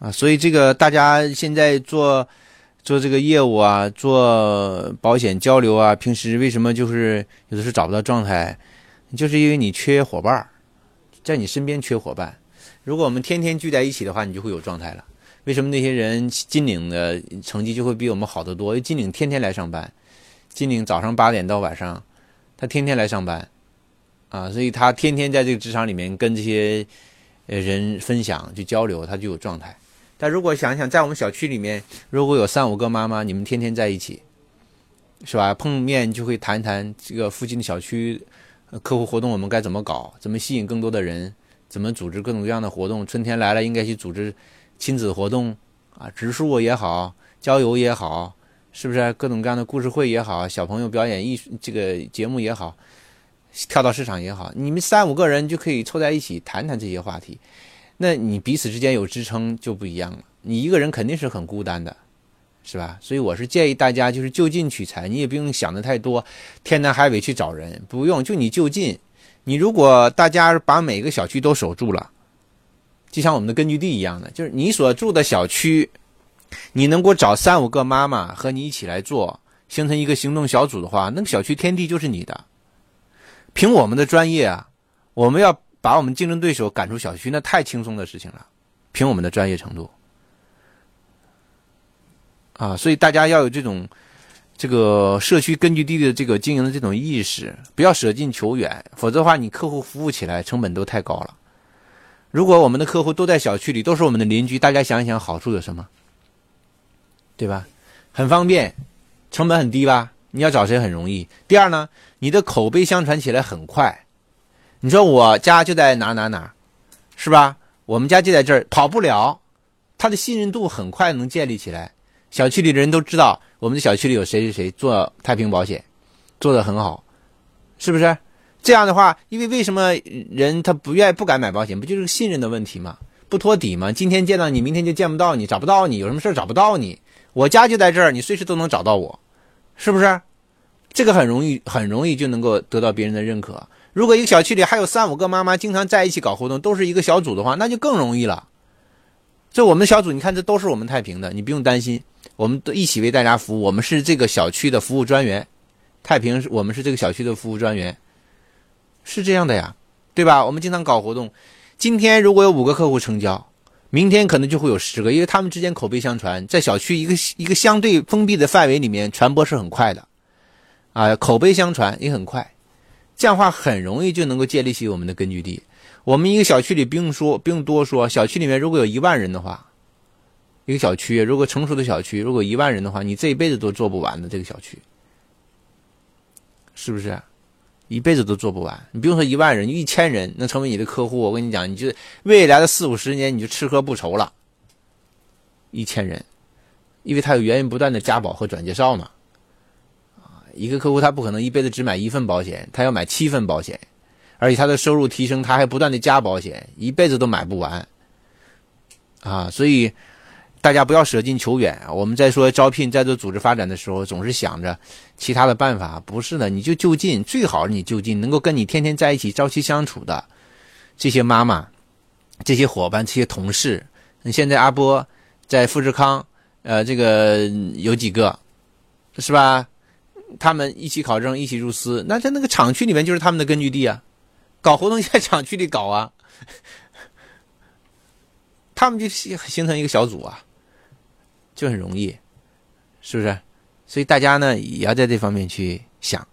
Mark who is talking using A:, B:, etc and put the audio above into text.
A: 啊，所以这个大家现在做做这个业务啊，做保险交流啊，平时为什么就是有的时候找不到状态，就是因为你缺伙伴儿，在你身边缺伙伴。如果我们天天聚在一起的话，你就会有状态了。为什么那些人金领的成绩就会比我们好得多？因为金领天天来上班，金领早上八点到晚上，他天天来上班，啊，所以他天天在这个职场里面跟这些呃人分享、去交流，他就有状态。但如果想想，在我们小区里面，如果有三五个妈妈，你们天天在一起，是吧？碰面就会谈谈这个附近的小区客户活动，我们该怎么搞？怎么吸引更多的人？怎么组织各种各样的活动？春天来了，应该去组织亲子活动啊，植树也好，郊游也好，是不是？各种各样的故事会也好，小朋友表演艺术这个节目也好，跳蚤市场也好，你们三五个人就可以凑在一起谈谈这些话题。那你彼此之间有支撑就不一样了。你一个人肯定是很孤单的，是吧？所以我是建议大家就是就近取材，你也不用想的太多，天南海北去找人，不用，就你就近。你如果大家把每个小区都守住了，就像我们的根据地一样的，就是你所住的小区，你能够找三五个妈妈和你一起来做，形成一个行动小组的话，那个小区天地就是你的。凭我们的专业啊，我们要。把我们竞争对手赶出小区，那太轻松的事情了。凭我们的专业程度，啊，所以大家要有这种这个社区根据地的这个经营的这种意识，不要舍近求远，否则的话，你客户服务起来成本都太高了。如果我们的客户都在小区里，都是我们的邻居，大家想一想，好处有什么？对吧？很方便，成本很低吧？你要找谁很容易。第二呢，你的口碑相传起来很快。你说我家就在哪哪哪，是吧？我们家就在这儿，跑不了。他的信任度很快能建立起来，小区里的人都知道我们的小区里有谁谁谁做太平保险，做得很好，是不是？这样的话，因为为什么人他不愿意不敢买保险，不就是信任的问题吗？不托底吗？今天见到你，明天就见不到你，找不到你，有什么事找不到你。我家就在这儿，你随时都能找到我，是不是？这个很容易，很容易就能够得到别人的认可。如果一个小区里还有三五个妈妈经常在一起搞活动，都是一个小组的话，那就更容易了。这我们小组，你看这都是我们太平的，你不用担心，我们都一起为大家服务。我们是这个小区的服务专员，太平我们是这个小区的服务专员，是这样的呀，对吧？我们经常搞活动，今天如果有五个客户成交，明天可能就会有十个，因为他们之间口碑相传，在小区一个一个相对封闭的范围里面传播是很快的，啊，口碑相传也很快。这样话很容易就能够建立起我们的根据地。我们一个小区里不用说，不用多说，小区里面如果有一万人的话，一个小区如果成熟的小区，如果一万人的话，你这一辈子都做不完的这个小区，是不是？一辈子都做不完。你不用说一万人，一千人能成为你的客户，我跟你讲，你就未来的四五十年你就吃喝不愁了。一千人，因为他有源源不断的加保和转介绍嘛。一个客户他不可能一辈子只买一份保险，他要买七份保险，而且他的收入提升，他还不断的加保险，一辈子都买不完啊！所以大家不要舍近求远！我们在说招聘、在做组织发展的时候，总是想着其他的办法，不是的，你就就近，最好你就近，能够跟你天天在一起、朝夕相处的这些妈妈、这些伙伴、这些同事。你现在阿波在富士康，呃，这个有几个，是吧？他们一起考证，一起入司，那在那个厂区里面就是他们的根据地啊，搞活动在厂区里搞啊，他们就形形成一个小组啊，就很容易，是不是？所以大家呢也要在这方面去想。